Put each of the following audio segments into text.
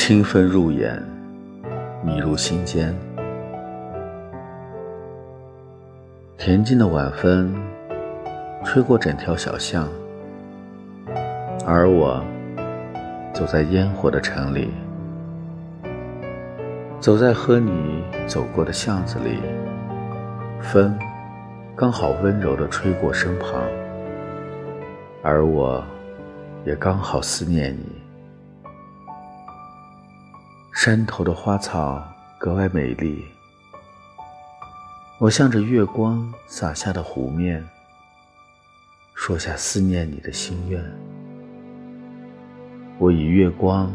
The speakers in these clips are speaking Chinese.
清风入眼，你入心间。恬静的晚风，吹过整条小巷，而我走在烟火的城里，走在和你走过的巷子里，风刚好温柔地吹过身旁，而我也刚好思念你。山头的花草格外美丽，我向着月光洒下的湖面，说下思念你的心愿。我以月光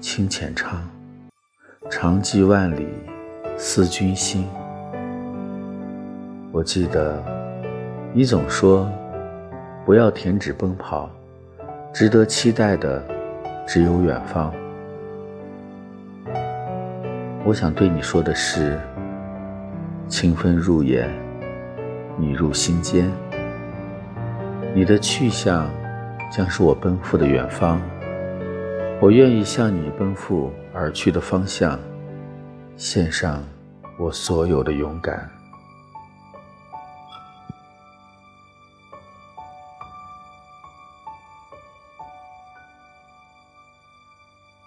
轻浅唱，长寄万里思君心。我记得你总说，不要停止奔跑，值得期待的只有远方。我想对你说的是：清风入眼，你入心间。你的去向，将是我奔赴的远方。我愿意向你奔赴而去的方向，献上我所有的勇敢。